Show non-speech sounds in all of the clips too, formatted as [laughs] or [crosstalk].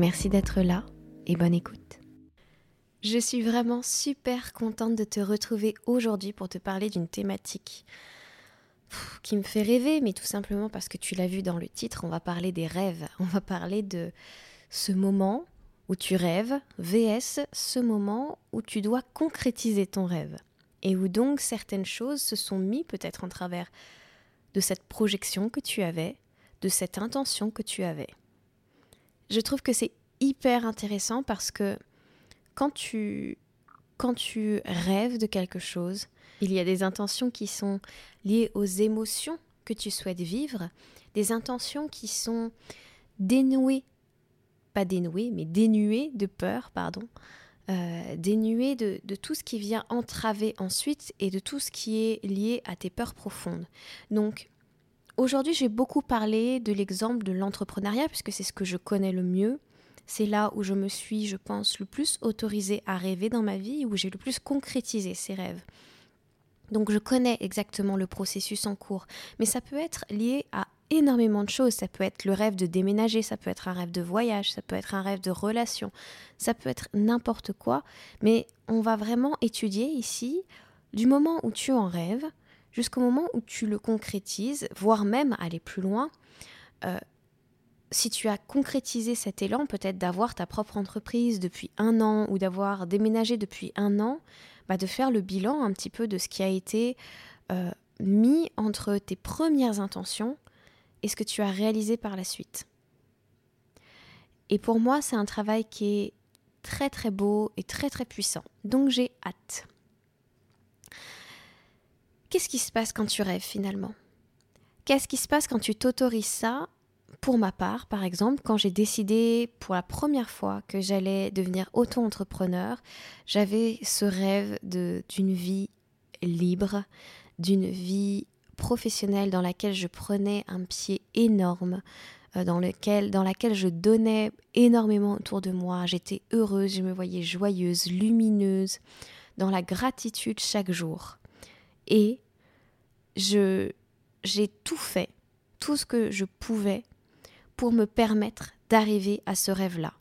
Merci d'être là et bonne écoute. Je suis vraiment super contente de te retrouver aujourd'hui pour te parler d'une thématique qui me fait rêver, mais tout simplement parce que tu l'as vu dans le titre, on va parler des rêves. On va parler de ce moment où tu rêves, VS, ce moment où tu dois concrétiser ton rêve. Et où donc certaines choses se sont mises peut-être en travers de cette projection que tu avais, de cette intention que tu avais je trouve que c'est hyper intéressant parce que quand tu, quand tu rêves de quelque chose, il y a des intentions qui sont liées aux émotions que tu souhaites vivre, des intentions qui sont dénouées, pas dénouées, mais dénuées de peur, pardon, euh, dénuées de, de, tout ce qui vient entraver ensuite et de tout ce qui est lié à tes peurs profondes. Donc, Aujourd'hui, j'ai beaucoup parlé de l'exemple de l'entrepreneuriat, puisque c'est ce que je connais le mieux. C'est là où je me suis, je pense, le plus autorisée à rêver dans ma vie, où j'ai le plus concrétisé ces rêves. Donc je connais exactement le processus en cours, mais ça peut être lié à énormément de choses. Ça peut être le rêve de déménager, ça peut être un rêve de voyage, ça peut être un rêve de relation, ça peut être n'importe quoi, mais on va vraiment étudier ici du moment où tu en rêves jusqu'au moment où tu le concrétises, voire même aller plus loin. Euh, si tu as concrétisé cet élan, peut-être d'avoir ta propre entreprise depuis un an ou d'avoir déménagé depuis un an, bah de faire le bilan un petit peu de ce qui a été euh, mis entre tes premières intentions et ce que tu as réalisé par la suite. Et pour moi, c'est un travail qui est très très beau et très très puissant. Donc j'ai hâte. Qu'est-ce qui se passe quand tu rêves finalement? Qu'est-ce qui se passe quand tu t'autorises ça Pour ma part, par exemple, quand j'ai décidé pour la première fois que j'allais devenir auto-entrepreneur, j'avais ce rêve d'une vie libre, d'une vie professionnelle dans laquelle je prenais un pied énorme, euh, dans, lequel, dans laquelle je donnais énormément autour de moi. J'étais heureuse, je me voyais joyeuse, lumineuse, dans la gratitude chaque jour et je j'ai tout fait, tout ce que je pouvais pour me permettre d'arriver à ce rêve-là.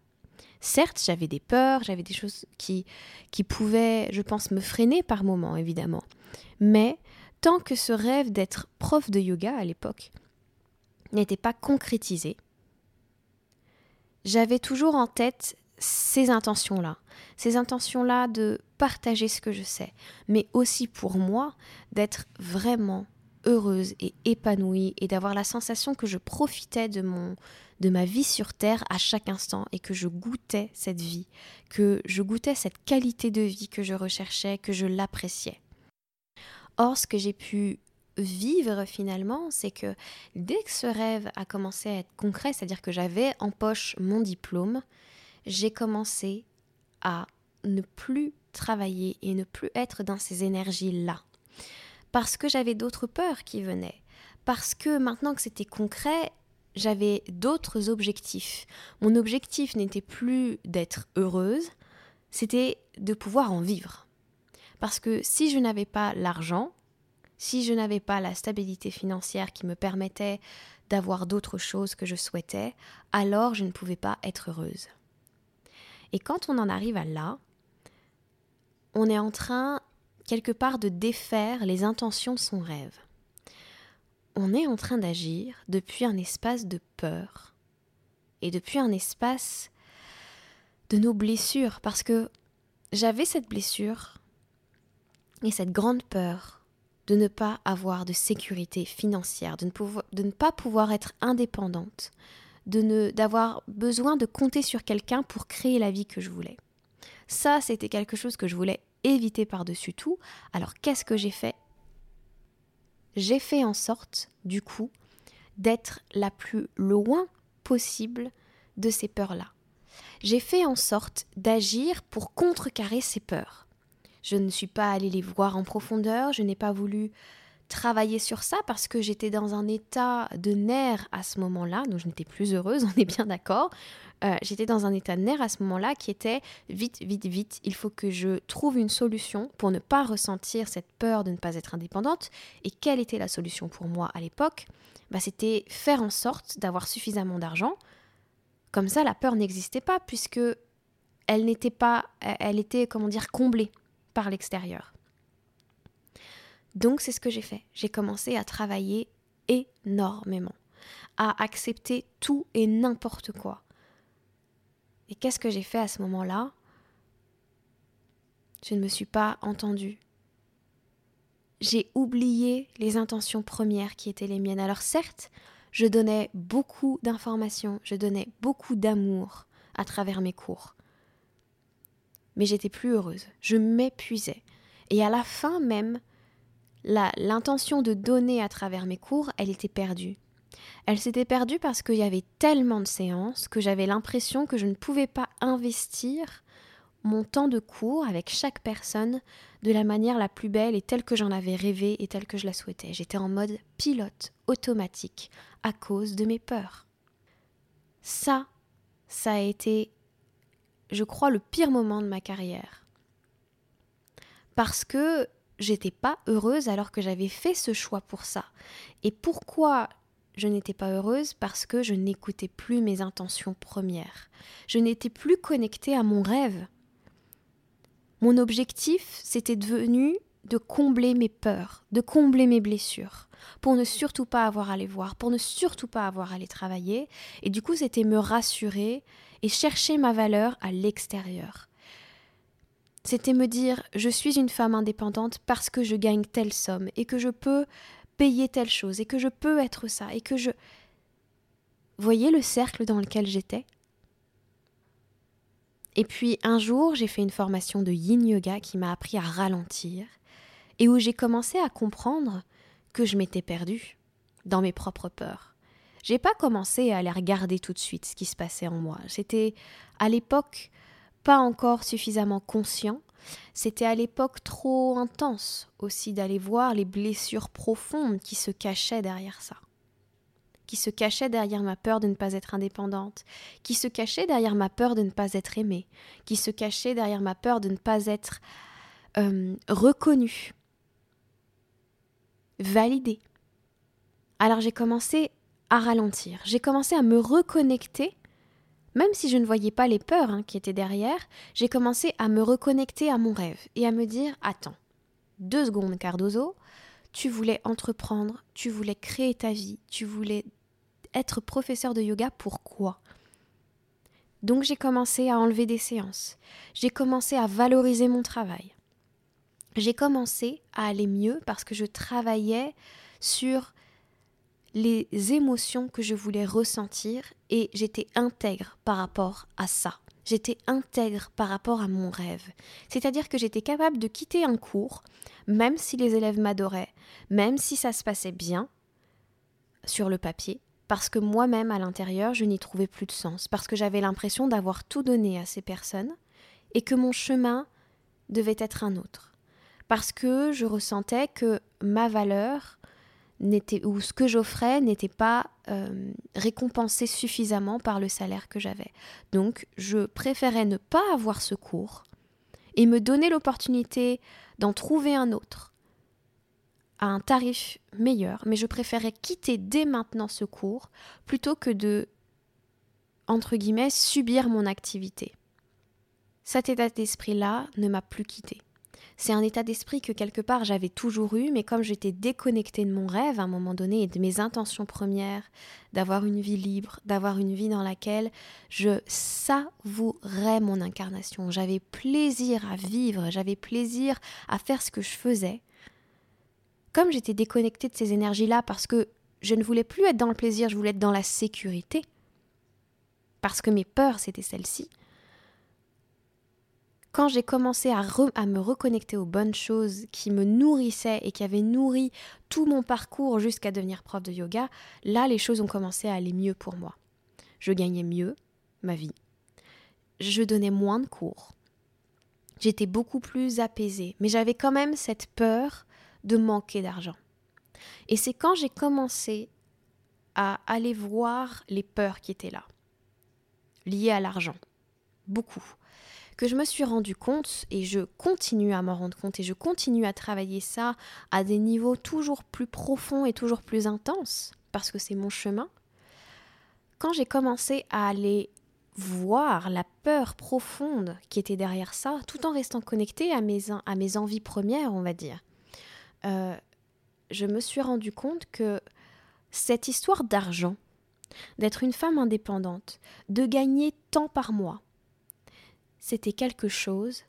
Certes, j'avais des peurs, j'avais des choses qui, qui pouvaient, je pense, me freiner par moments, évidemment. Mais tant que ce rêve d'être prof de yoga à l'époque n'était pas concrétisé, j'avais toujours en tête ces intentions-là, ces intentions-là de partager ce que je sais, mais aussi pour moi d'être vraiment heureuse et épanouie et d'avoir la sensation que je profitais de mon de ma vie sur terre à chaque instant et que je goûtais cette vie, que je goûtais cette qualité de vie que je recherchais, que je l'appréciais. Or ce que j'ai pu vivre finalement, c'est que dès que ce rêve a commencé à être concret, c'est-à-dire que j'avais en poche mon diplôme, j'ai commencé à ne plus travailler et ne plus être dans ces énergies-là. Parce que j'avais d'autres peurs qui venaient. Parce que maintenant que c'était concret, j'avais d'autres objectifs. Mon objectif n'était plus d'être heureuse, c'était de pouvoir en vivre. Parce que si je n'avais pas l'argent, si je n'avais pas la stabilité financière qui me permettait d'avoir d'autres choses que je souhaitais, alors je ne pouvais pas être heureuse. Et quand on en arrive à là, on est en train quelque part de défaire les intentions de son rêve. On est en train d'agir depuis un espace de peur et depuis un espace de nos blessures parce que j'avais cette blessure et cette grande peur de ne pas avoir de sécurité financière, de ne, de ne pas pouvoir être indépendante, de d'avoir besoin de compter sur quelqu'un pour créer la vie que je voulais. Ça, c'était quelque chose que je voulais éviter par-dessus tout. Alors qu'est-ce que j'ai fait? J'ai fait en sorte, du coup, d'être la plus loin possible de ces peurs-là. j'ai fait en sorte d'agir pour contrecarrer ces peurs. Je ne suis pas allée les voir en profondeur, je n'ai pas voulu travailler sur ça parce que j'étais dans un état de nerfs à ce moment-là, donc je n'étais plus heureuse, [laughs] on est bien d'accord. Euh, j'étais dans un état de nerfs à ce moment-là qui était vite, vite, vite, il faut que je trouve une solution pour ne pas ressentir cette peur de ne pas être indépendante. Et quelle était la solution pour moi à l'époque? Bah, C'était faire en sorte d'avoir suffisamment d'argent. Comme ça, la peur n'existait pas puisque elle n'était pas, elle était, comment dire, comblée par l'extérieur. Donc c'est ce que j'ai fait. J'ai commencé à travailler énormément, à accepter tout et n'importe quoi. Et qu'est-ce que j'ai fait à ce moment-là? Je ne me suis pas entendue. J'ai oublié les intentions premières qui étaient les miennes. Alors certes, je donnais beaucoup d'informations, je donnais beaucoup d'amour à travers mes cours. Mais j'étais plus heureuse, je m'épuisais. Et à la fin même, l'intention de donner à travers mes cours, elle était perdue. Elle s'était perdue parce qu'il y avait tellement de séances que j'avais l'impression que je ne pouvais pas investir mon temps de cours avec chaque personne de la manière la plus belle et telle que j'en avais rêvé et telle que je la souhaitais. J'étais en mode pilote automatique à cause de mes peurs. Ça, ça a été, je crois, le pire moment de ma carrière. Parce que j'étais pas heureuse alors que j'avais fait ce choix pour ça. Et pourquoi je n'étais pas heureuse Parce que je n'écoutais plus mes intentions premières. Je n'étais plus connectée à mon rêve. Mon objectif, c'était devenu de combler mes peurs, de combler mes blessures, pour ne surtout pas avoir à les voir, pour ne surtout pas avoir à les travailler. Et du coup, c'était me rassurer et chercher ma valeur à l'extérieur. C'était me dire je suis une femme indépendante parce que je gagne telle somme et que je peux payer telle chose et que je peux être ça et que je... Voyez le cercle dans lequel j'étais Et puis un jour, j'ai fait une formation de yin yoga qui m'a appris à ralentir et où j'ai commencé à comprendre que je m'étais perdue dans mes propres peurs. J'ai pas commencé à aller regarder tout de suite ce qui se passait en moi. C'était à l'époque pas encore suffisamment conscient. C'était à l'époque trop intense aussi d'aller voir les blessures profondes qui se cachaient derrière ça, qui se cachaient derrière ma peur de ne pas être indépendante, qui se cachaient derrière ma peur de ne pas être aimée, qui se cachaient derrière ma peur de ne pas être euh, reconnue, validée. Alors j'ai commencé à ralentir, j'ai commencé à me reconnecter même si je ne voyais pas les peurs hein, qui étaient derrière, j'ai commencé à me reconnecter à mon rêve et à me dire Attends, deux secondes, Cardozo, tu voulais entreprendre, tu voulais créer ta vie, tu voulais être professeur de yoga, pourquoi? Donc j'ai commencé à enlever des séances, j'ai commencé à valoriser mon travail, j'ai commencé à aller mieux parce que je travaillais sur les émotions que je voulais ressentir et j'étais intègre par rapport à ça. J'étais intègre par rapport à mon rêve. C'est-à-dire que j'étais capable de quitter un cours, même si les élèves m'adoraient, même si ça se passait bien sur le papier, parce que moi-même à l'intérieur, je n'y trouvais plus de sens, parce que j'avais l'impression d'avoir tout donné à ces personnes et que mon chemin devait être un autre. Parce que je ressentais que ma valeur, n'était ou ce que j'offrais n'était pas euh, récompensé suffisamment par le salaire que j'avais. Donc je préférais ne pas avoir ce cours et me donner l'opportunité d'en trouver un autre à un tarif meilleur, mais je préférais quitter dès maintenant ce cours plutôt que de entre guillemets subir mon activité. Cet état d'esprit-là ne m'a plus quitté. C'est un état d'esprit que quelque part j'avais toujours eu, mais comme j'étais déconnectée de mon rêve à un moment donné et de mes intentions premières, d'avoir une vie libre, d'avoir une vie dans laquelle je savourais mon incarnation, j'avais plaisir à vivre, j'avais plaisir à faire ce que je faisais. Comme j'étais déconnectée de ces énergies-là parce que je ne voulais plus être dans le plaisir, je voulais être dans la sécurité, parce que mes peurs, c'était celles-ci, quand j'ai commencé à, me reconnecter aux bonnes choses qui me nourrissaient et qui avaient nourri tout mon parcours jusqu'à devenir prof de yoga, là les choses ont commencé à aller mieux pour moi. Je gagnais mieux ma vie. je donnais moins de cours. J'étais beaucoup plus apaisée, mais j'avais quand même cette peur de manquer d'argent. Et c'est quand j'ai commencé à aller voir les peurs qui étaient là, liées à l'argent, beaucoup, que je me suis rendu compte, et je continue à m'en rendre compte, et je continue à travailler ça à des niveaux toujours plus profonds et toujours plus intenses, parce que c'est mon chemin, quand j'ai commencé à aller voir la peur profonde qui était derrière ça, tout en restant connecté à mes, à mes envies premières, on va dire, euh, je me suis rendu compte que cette histoire d'argent, d'être une femme indépendante, de gagner tant par mois, c'était quelque chose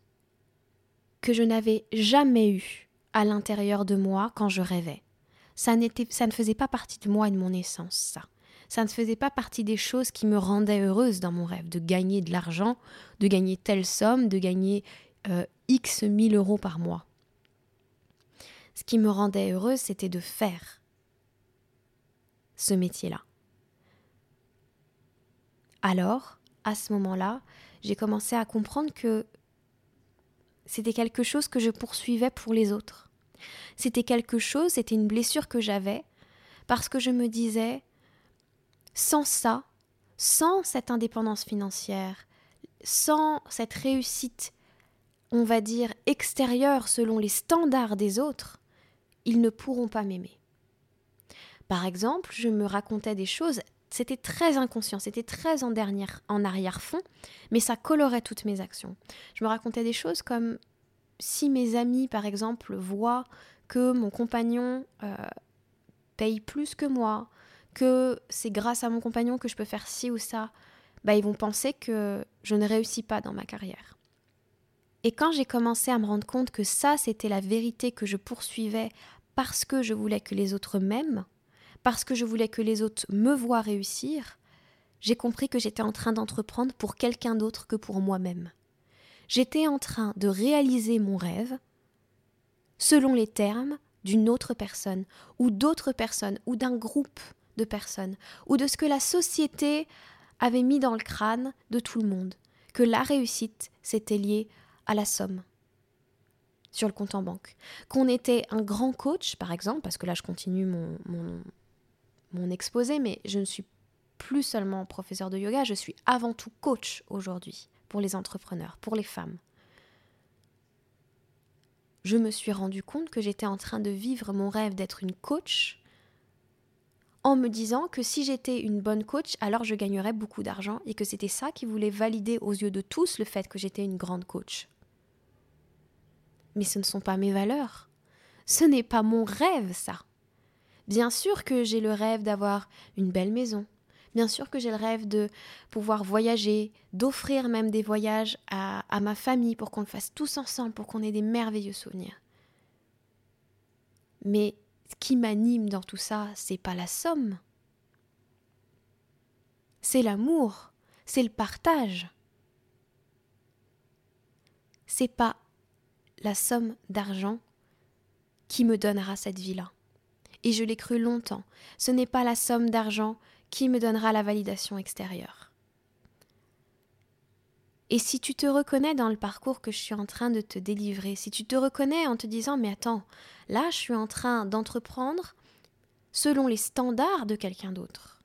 que je n'avais jamais eu à l'intérieur de moi quand je rêvais. Ça, ça ne faisait pas partie de moi et de mon essence, ça ça ne faisait pas partie des choses qui me rendaient heureuse dans mon rêve, de gagner de l'argent, de gagner telle somme, de gagner euh, X mille euros par mois. Ce qui me rendait heureuse, c'était de faire ce métier-là. Alors, à ce moment-là, j'ai commencé à comprendre que c'était quelque chose que je poursuivais pour les autres. C'était quelque chose, c'était une blessure que j'avais, parce que je me disais, sans ça, sans cette indépendance financière, sans cette réussite, on va dire, extérieure selon les standards des autres, ils ne pourront pas m'aimer. Par exemple, je me racontais des choses, c'était très inconscient, c'était très en, en arrière-fond, mais ça colorait toutes mes actions. Je me racontais des choses comme si mes amis, par exemple, voient que mon compagnon euh, paye plus que moi, que c'est grâce à mon compagnon que je peux faire ci ou ça, bah, ils vont penser que je ne réussis pas dans ma carrière. Et quand j'ai commencé à me rendre compte que ça, c'était la vérité que je poursuivais parce que je voulais que les autres m'aiment, parce que je voulais que les autres me voient réussir, j'ai compris que j'étais en train d'entreprendre pour quelqu'un d'autre que pour moi-même. J'étais en train de réaliser mon rêve selon les termes d'une autre personne, ou d'autres personnes, ou d'un groupe de personnes, ou de ce que la société avait mis dans le crâne de tout le monde, que la réussite s'était liée à la somme sur le compte en banque. Qu'on était un grand coach, par exemple, parce que là je continue mon, mon, mon exposé, mais je ne suis plus seulement professeur de yoga, je suis avant tout coach aujourd'hui pour les entrepreneurs, pour les femmes. Je me suis rendu compte que j'étais en train de vivre mon rêve d'être une coach en me disant que si j'étais une bonne coach, alors je gagnerais beaucoup d'argent et que c'était ça qui voulait valider aux yeux de tous le fait que j'étais une grande coach. Mais ce ne sont pas mes valeurs. Ce n'est pas mon rêve, ça. Bien sûr que j'ai le rêve d'avoir une belle maison. Bien sûr que j'ai le rêve de pouvoir voyager, d'offrir même des voyages à, ma famille pour qu'on le fasse tous ensemble, pour qu'on ait des merveilleux souvenirs. Mais ce qui m'anime dans tout ça, c'est pas la somme. C'est l'amour, c'est le partage. C'est pas la somme d'argent qui me donnera cette vie-là. Et je l'ai cru longtemps. Ce n'est pas la somme d'argent qui me donnera la validation extérieure. Et si tu te reconnais dans le parcours que je suis en train de te délivrer, si tu te reconnais en te disant mais attends, là je suis en train d'entreprendre selon les standards de quelqu'un d'autre.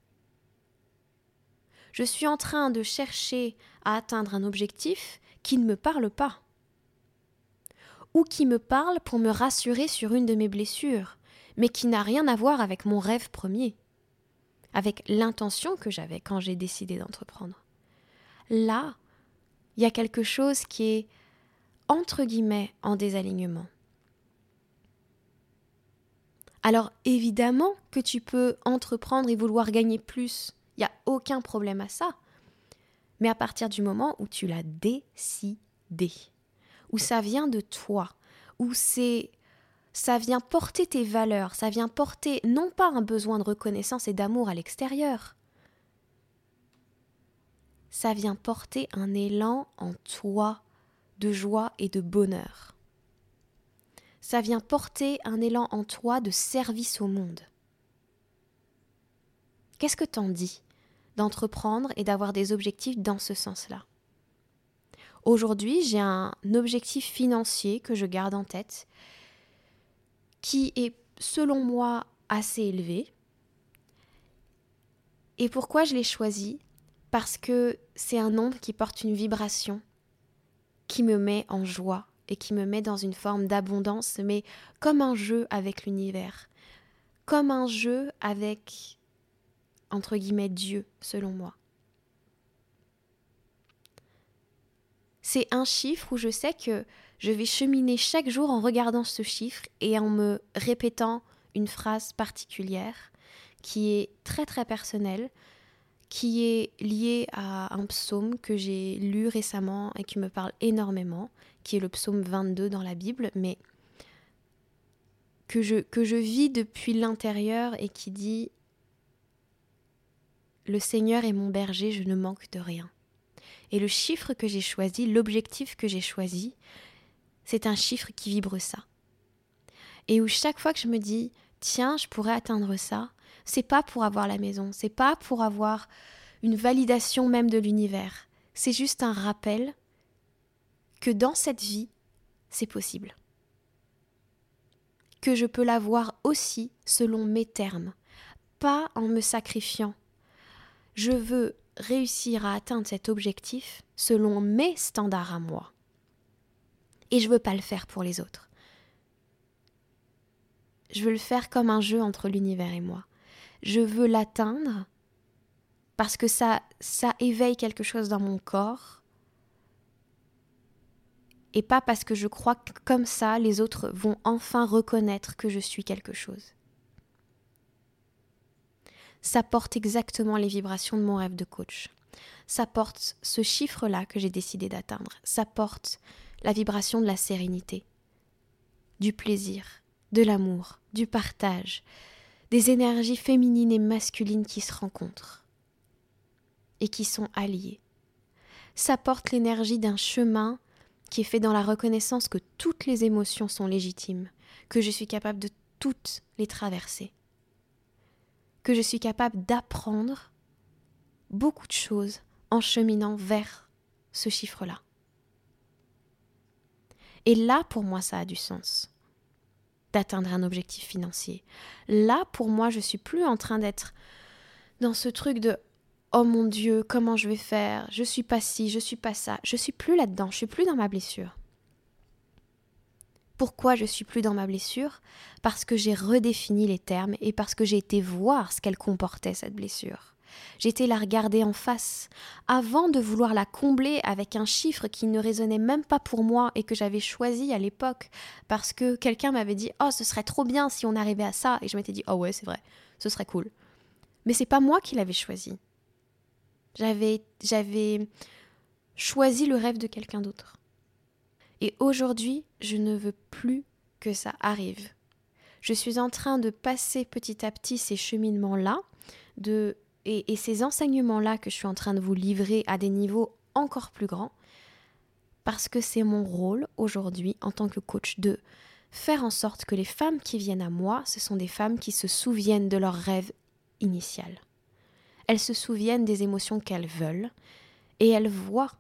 Je suis en train de chercher à atteindre un objectif qui ne me parle pas. Ou qui me parle pour me rassurer sur une de mes blessures, mais qui n'a rien à voir avec mon rêve premier, avec l'intention que j'avais quand j'ai décidé d'entreprendre. Là, il y a quelque chose qui est entre guillemets en désalignement. Alors évidemment que tu peux entreprendre et vouloir gagner plus, il n'y a aucun problème à ça. Mais à partir du moment où tu l'as décidé, où ça vient de toi, où c'est ça vient porter tes valeurs, ça vient porter non pas un besoin de reconnaissance et d'amour à l'extérieur, ça vient porter un élan en toi de joie et de bonheur. Ça vient porter un élan en toi de service au monde. Qu'est-ce que t'en dis d'entreprendre et d'avoir des objectifs dans ce sens-là? Aujourd'hui, j'ai un objectif financier que je garde en tête qui est, selon moi, assez élevé. Et pourquoi je l'ai choisi? Parce que c'est un nombre qui porte une vibration qui me met en joie et qui me met dans une forme d'abondance, mais comme un jeu avec l'univers, comme un jeu avec, entre guillemets, Dieu, selon moi. C'est un chiffre où je sais que je vais cheminer chaque jour en regardant ce chiffre et en me répétant une phrase particulière qui est très très personnelle, qui est liée à un psaume que j'ai lu récemment et qui me parle énormément, qui est le psaume 22 dans la Bible, mais que je, que je vis depuis l'intérieur et qui dit Le Seigneur est mon berger, je ne manque de rien. Et le chiffre que j'ai choisi, l'objectif que j'ai choisi, c'est un chiffre qui vibre ça. Et où chaque fois que je me dis, tiens, je pourrais atteindre ça, c'est pas pour avoir la maison, c'est pas pour avoir une validation même de l'univers. C'est juste un rappel que dans cette vie, c'est possible. Que je peux l'avoir aussi selon mes termes, pas en me sacrifiant. Je veux réussir à atteindre cet objectif selon mes standards à moi. Et je veux pas le faire pour les autres. Je veux le faire comme un jeu entre l'univers et moi. Je veux l'atteindre parce que ça, ça éveille quelque chose dans mon corps. Et pas parce que je crois que comme ça, les autres vont enfin reconnaître que je suis quelque chose. Ça porte exactement les vibrations de mon rêve de coach. Ça porte ce chiffre-là que j'ai décidé d'atteindre. Ça porte la vibration de la sérénité, du plaisir, de l'amour, du partage, des énergies féminines et masculines qui se rencontrent et qui sont alliées. Ça porte l'énergie d'un chemin qui est fait dans la reconnaissance que toutes les émotions sont légitimes, que je suis capable de toutes les traverser, que je suis capable d'apprendre beaucoup de choses en cheminant vers ce chiffre-là. Et là, pour moi, ça a du sens d'atteindre un objectif financier. Là, pour moi, je suis plus en train d'être dans ce truc de oh mon Dieu, comment je vais faire? Je suis pas ci, je suis pas ça. Je suis plus là-dedans, je suis plus dans ma blessure. Pourquoi je suis plus dans ma blessure? Parce que j'ai redéfini les termes et parce que j'ai été voir ce qu'elle comportait cette blessure. J'étais la regarder en face, avant de vouloir la combler avec un chiffre qui ne résonnait même pas pour moi et que j'avais choisi à l'époque parce que quelqu'un m'avait dit Oh, ce serait trop bien si on arrivait à ça. Et je m'étais dit Oh, ouais, c'est vrai, ce serait cool. Mais c'est pas moi qui l'avais choisi. J'avais, j'avais choisi le rêve de quelqu'un d'autre. Et aujourd'hui, je ne veux plus que ça arrive. Je suis en train de passer petit à petit ces cheminements-là, de et, ces enseignements-là que je suis en train de vous livrer à des niveaux encore plus grands, parce que c'est mon rôle aujourd'hui en tant que coach de faire en sorte que les femmes qui viennent à moi, ce sont des femmes qui se souviennent de leur rêve initial. Elles se souviennent des émotions qu'elles veulent et elles voient,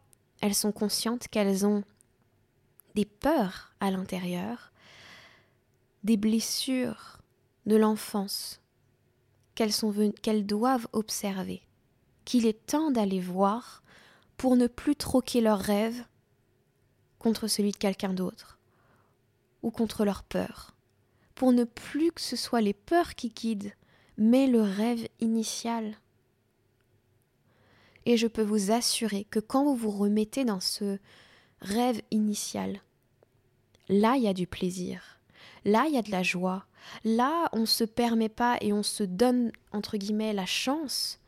elles sont conscientes qu'elles ont des peurs à l'intérieur, des blessures de l'enfance, qu'elles, doivent observer, qu'il est temps d'aller voir pour ne plus troquer leurs rêves contre celui de quelqu'un d'autre ou contre leurs peurs, pour ne plus que ce soit les peurs qui guident, mais le rêve initial. Et je peux vous assurer que quand vous vous remettez dans ce rêve initial, là il y a du plaisir, là il y a de la joie, Là, on ne se permet pas et on se donne, entre guillemets, la chance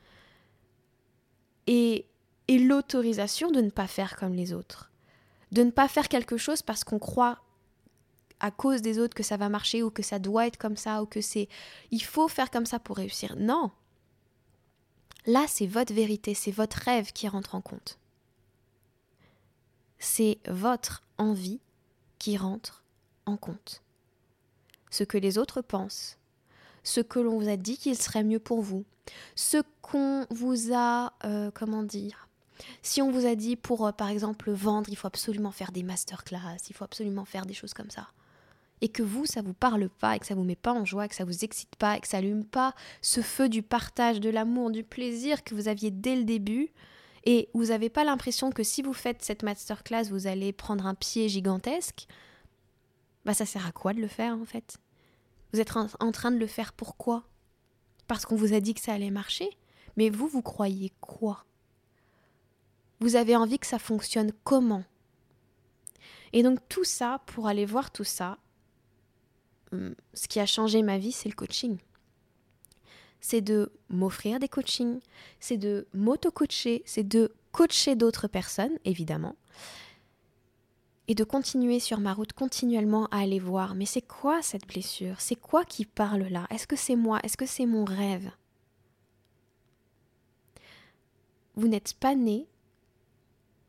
et, et l'autorisation de ne pas faire comme les autres. De ne pas faire quelque chose parce qu'on croit à cause des autres que ça va marcher ou que ça doit être comme ça ou que c'est il faut faire comme ça pour réussir. Non. Là, c'est votre vérité, c'est votre rêve qui rentre en compte. C'est votre envie qui rentre en compte ce que les autres pensent, ce que l'on vous a dit qu'il serait mieux pour vous, ce qu'on vous a, euh, comment dire, Si on vous a dit pour, euh, par exemple, vendre, il faut absolument faire des masterclass, il faut absolument faire des choses comme ça, et que vous, ça vous parle pas, et que ça vous met pas en joie, que ça vous excite pas, et que ça allume pas ce feu du partage, de l'amour, du plaisir que vous aviez dès le début, et vous n'avez pas l'impression que si vous faites cette masterclass, vous allez prendre un pied gigantesque, bah ça sert à quoi de le faire en fait? Vous êtes en train de le faire pourquoi Parce qu'on vous a dit que ça allait marcher. Mais vous, vous croyez quoi? Vous avez envie que ça fonctionne comment? Et donc tout ça, pour aller voir tout ça, hum, ce qui a changé ma vie, c'est le coaching. C'est de m'offrir des coachings, c'est de m'auto-coacher, c'est de coacher d'autres personnes, évidemment, et de continuer sur ma route continuellement à aller voir, mais c'est quoi cette blessure? C'est quoi qui parle là? Est-ce que c'est moi? Est-ce que c'est mon rêve? Vous n'êtes pas né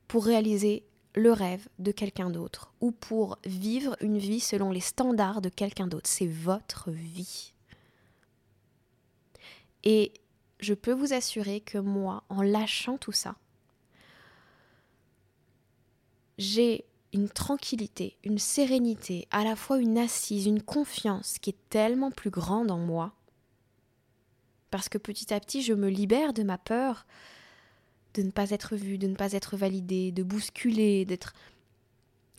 pour réaliser le rêve de quelqu'un d'autre ou pour vivre une vie selon les standards de quelqu'un d'autre. C'est votre vie. Et je peux vous assurer que moi, en lâchant tout ça, j'ai une tranquillité, une sérénité, à la fois une assise, une confiance qui est tellement plus grande en moi. Parce que petit à petit, je me libère de ma peur de ne pas être vue, de ne pas être validée, de bousculer, d'être...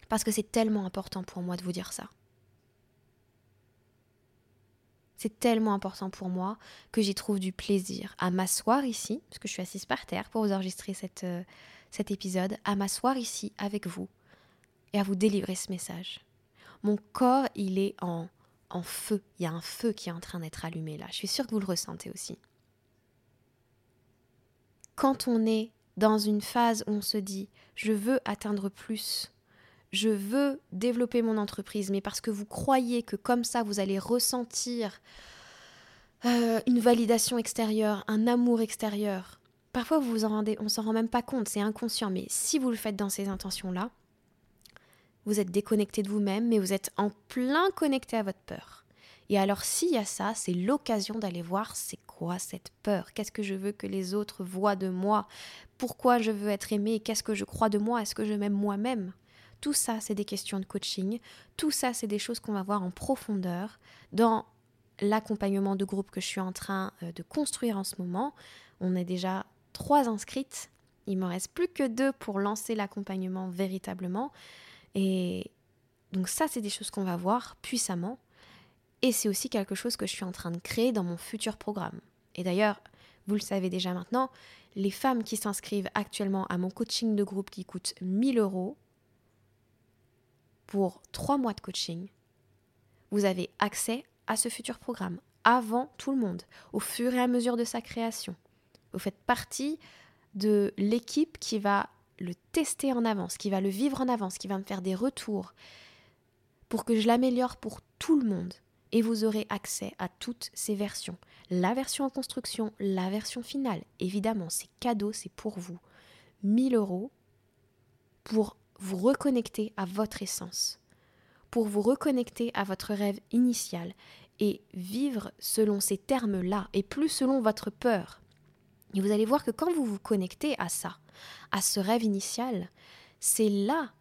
Parce que c'est tellement important pour moi de vous dire ça. C'est tellement important pour moi que j'y trouve du plaisir à m'asseoir ici, parce que je suis assise par terre pour vous enregistrer euh, cet épisode, à m'asseoir ici avec vous et à vous délivrer ce message. Mon corps, il est en, en feu. Il y a un feu qui est en train d'être allumé là. Je suis sûre que vous le ressentez aussi. Quand on est dans une phase où on se dit je veux atteindre plus, je veux développer mon entreprise, mais parce que vous croyez que comme ça, vous allez ressentir euh, une validation extérieure, un amour extérieur. Parfois, vous vous en rendez, on s'en rend même pas compte, c'est inconscient, mais si vous le faites dans ces intentions-là, vous êtes déconnecté de vous-même, mais vous êtes en plein connecté à votre peur. Et alors, s'il y a ça, c'est l'occasion d'aller voir c'est quoi cette peur? Qu'est-ce que je veux que les autres voient de moi? Pourquoi je veux être aimé Qu'est-ce que je crois de moi? Est-ce que je m'aime moi-même? Tout ça, c'est des questions de coaching. Tout ça, c'est des choses qu'on va voir en profondeur dans l'accompagnement de groupe que je suis en train euh, de construire en ce moment. On est déjà trois inscrites. Il me reste plus que deux pour lancer l'accompagnement véritablement. Et donc ça, c'est des choses qu'on va voir puissamment. Et c'est aussi quelque chose que je suis en train de créer dans mon futur programme. Et d'ailleurs, vous le savez déjà maintenant, les femmes qui s'inscrivent actuellement à mon coaching de groupe qui coûte 1000 euros, pour trois mois de coaching, vous avez accès à ce futur programme avant tout le monde, au fur et à mesure de sa création. Vous faites partie de l'équipe qui va le tester en avance, qui va le vivre en avance, qui va me faire des retours pour que je l'améliore pour tout le monde. Et vous aurez accès à toutes ces versions. La version en construction, la version finale. Évidemment, c'est cadeau, c'est pour vous. 1000 euros pour vous reconnecter à votre essence, pour vous reconnecter à votre rêve initial et vivre selon ces termes-là et plus selon votre peur. Et vous allez voir que quand vous vous connectez à ça, à ce rêve initial, c'est là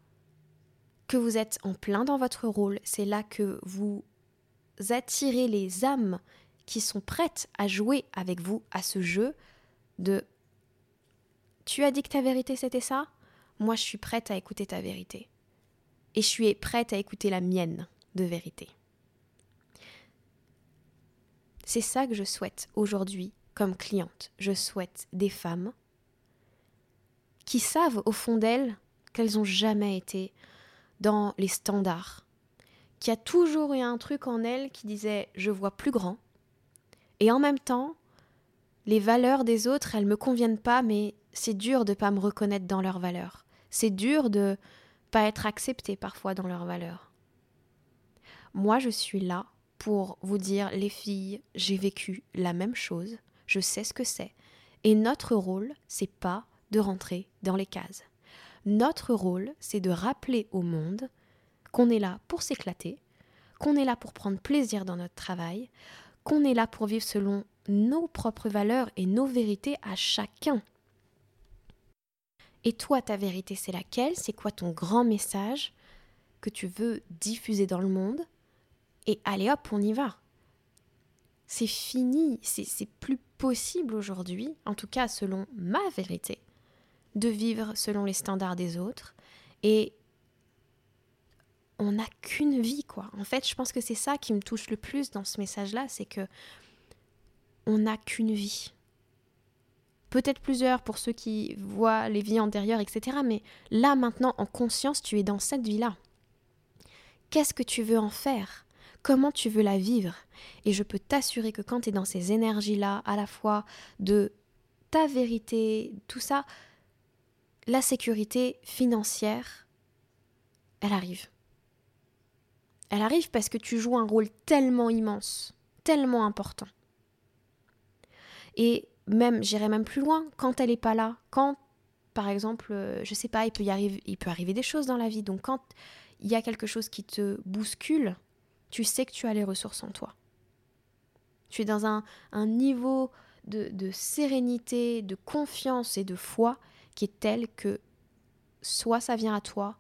que vous êtes en plein dans votre rôle, c'est là que vous attirez les âmes qui sont prêtes à jouer avec vous à ce jeu de tu as dit que ta vérité c'était ça? Moi je suis prête à écouter ta vérité. Et je suis prête à écouter la mienne de vérité. C'est ça que je souhaite aujourd'hui comme cliente. Je souhaite des femmes qui savent au fond d'elles qu'elles n'ont jamais été dans les standards, qui a toujours eu un truc en elles qui disait je vois plus grand, et en même temps, les valeurs des autres, elles me conviennent pas, mais c'est dur de pas me reconnaître dans leurs valeurs. C'est dur de pas être accepté parfois dans leurs valeurs. Moi, je suis là pour vous dire, les filles, j'ai vécu la même chose, je sais ce que c'est. Et notre rôle, c'est pas de rentrer dans les cases. Notre rôle, c'est de rappeler au monde qu'on est là pour s'éclater, qu'on est là pour prendre plaisir dans notre travail, qu'on est là pour vivre selon nos propres valeurs et nos vérités à chacun Et toi, ta vérité, c'est laquelle? C'est quoi ton grand message que tu veux diffuser dans le monde? Et allez hop, on y va. C'est fini, c'est plus possible aujourd'hui, en tout cas selon ma vérité, de vivre selon les standards des autres. Et on n'a qu'une vie, quoi. En fait, je pense que c'est ça qui me touche le plus dans ce message-là, c'est que on n'a qu'une vie. Peut-être plusieurs pour ceux qui voient les vies antérieures, etc. Mais là, maintenant, en conscience, tu es dans cette vie-là. Qu'est-ce que tu veux en faire? Comment tu veux la vivre Et je peux t'assurer que quand tu es dans ces énergies-là, à la fois de ta vérité, tout ça, la sécurité financière, elle arrive. Elle arrive parce que tu joues un rôle tellement immense, tellement important. Et même, j'irai même plus loin, quand elle n'est pas là, quand, par exemple, euh, je sais pas, il peut, y arriver, il peut arriver des choses dans la vie. Donc quand il y a quelque chose qui te bouscule, tu sais que tu as les ressources en toi. Tu es dans un, niveau de, sérénité, de confiance et de foi qui est tel que soit ça vient à toi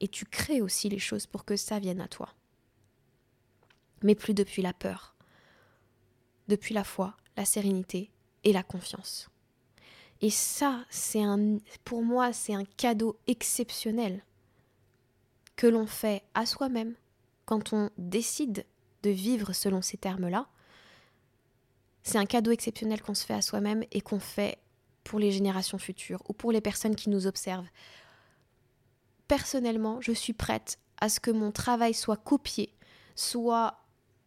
et tu crées aussi les choses pour que ça vienne à toi. Mais plus depuis la peur, depuis la foi, la sérénité et la confiance. Et ça, c'est un, pour moi, c'est un cadeau exceptionnel que l'on fait à soi-même quand on décide de vivre selon ces termes-là. C'est un cadeau exceptionnel qu'on se fait à soi-même et qu'on fait pour les générations futures ou pour les personnes qui nous observent. Personnellement, je suis prête à ce que mon travail soit copié, soit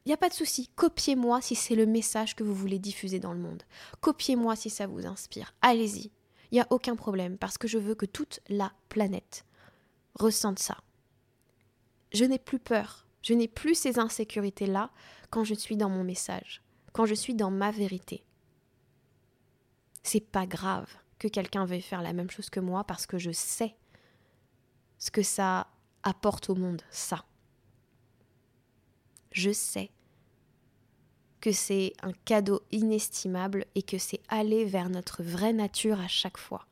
il n'y a pas de souci, copiez-moi si c'est le message que vous voulez diffuser dans le monde. Copiez-moi si ça vous inspire. Allez-y. Il n'y a aucun problème parce que je veux que toute la planète ressente ça. Je n'ai plus peur. Je n'ai plus ces insécurités-là quand je suis dans mon message, quand je suis dans ma vérité. C'est pas grave que quelqu'un veuille faire la même chose que moi parce que je sais ce que ça apporte au monde, ça je sais que c'est un cadeau inestimable et que c'est aller vers notre vraie nature à chaque fois.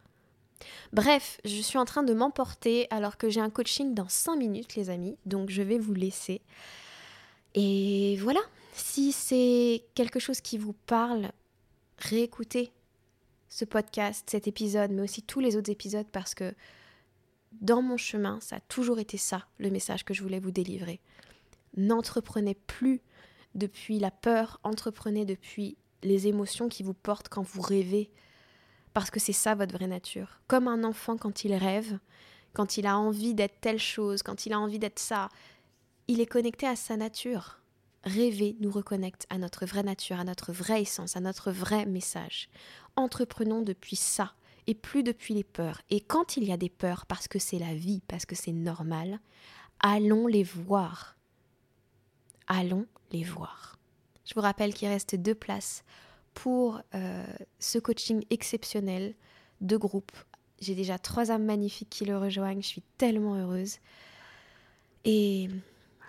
Bref, je suis en train de m'emporter alors que j'ai un coaching dans 5 minutes les amis, donc je vais vous laisser. Et voilà, si c'est quelque chose qui vous parle, réécoutez ce podcast, cet épisode, mais aussi tous les autres épisodes parce que dans mon chemin, ça a toujours été ça, le message que je voulais vous délivrer. N'entreprenez plus depuis la peur, entreprenez depuis les émotions qui vous portent quand vous rêvez, parce que c'est ça votre vraie nature. Comme un enfant quand il rêve, quand il a envie d'être telle chose, quand il a envie d'être ça, il est connecté à sa nature. Rêver nous reconnecte à notre vraie nature, à notre vraie essence, à notre vrai message. Entreprenons depuis ça et plus depuis les peurs. Et quand il y a des peurs, parce que c'est la vie, parce que c'est normal, allons les voir allons les voir. Je vous rappelle qu'il reste deux places pour euh, ce coaching exceptionnel de groupe. J'ai déjà trois âmes magnifiques qui le rejoignent, je suis tellement heureuse. Et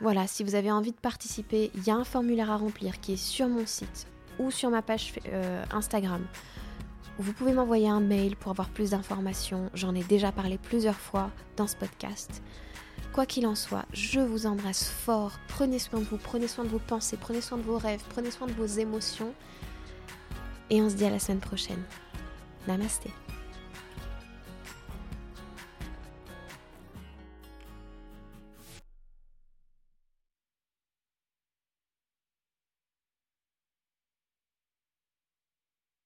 voilà, si vous avez envie de participer, il y a un formulaire à remplir qui est sur mon site ou sur ma page euh, Instagram. Vous pouvez m'envoyer un mail pour avoir plus d'informations. J'en ai déjà parlé plusieurs fois dans ce podcast. Quoi qu'il en soit, je vous embrasse fort. Prenez soin de vous, prenez soin de vos pensées, prenez soin de vos rêves, prenez soin de vos émotions. Et on se dit à la semaine prochaine. Namasté.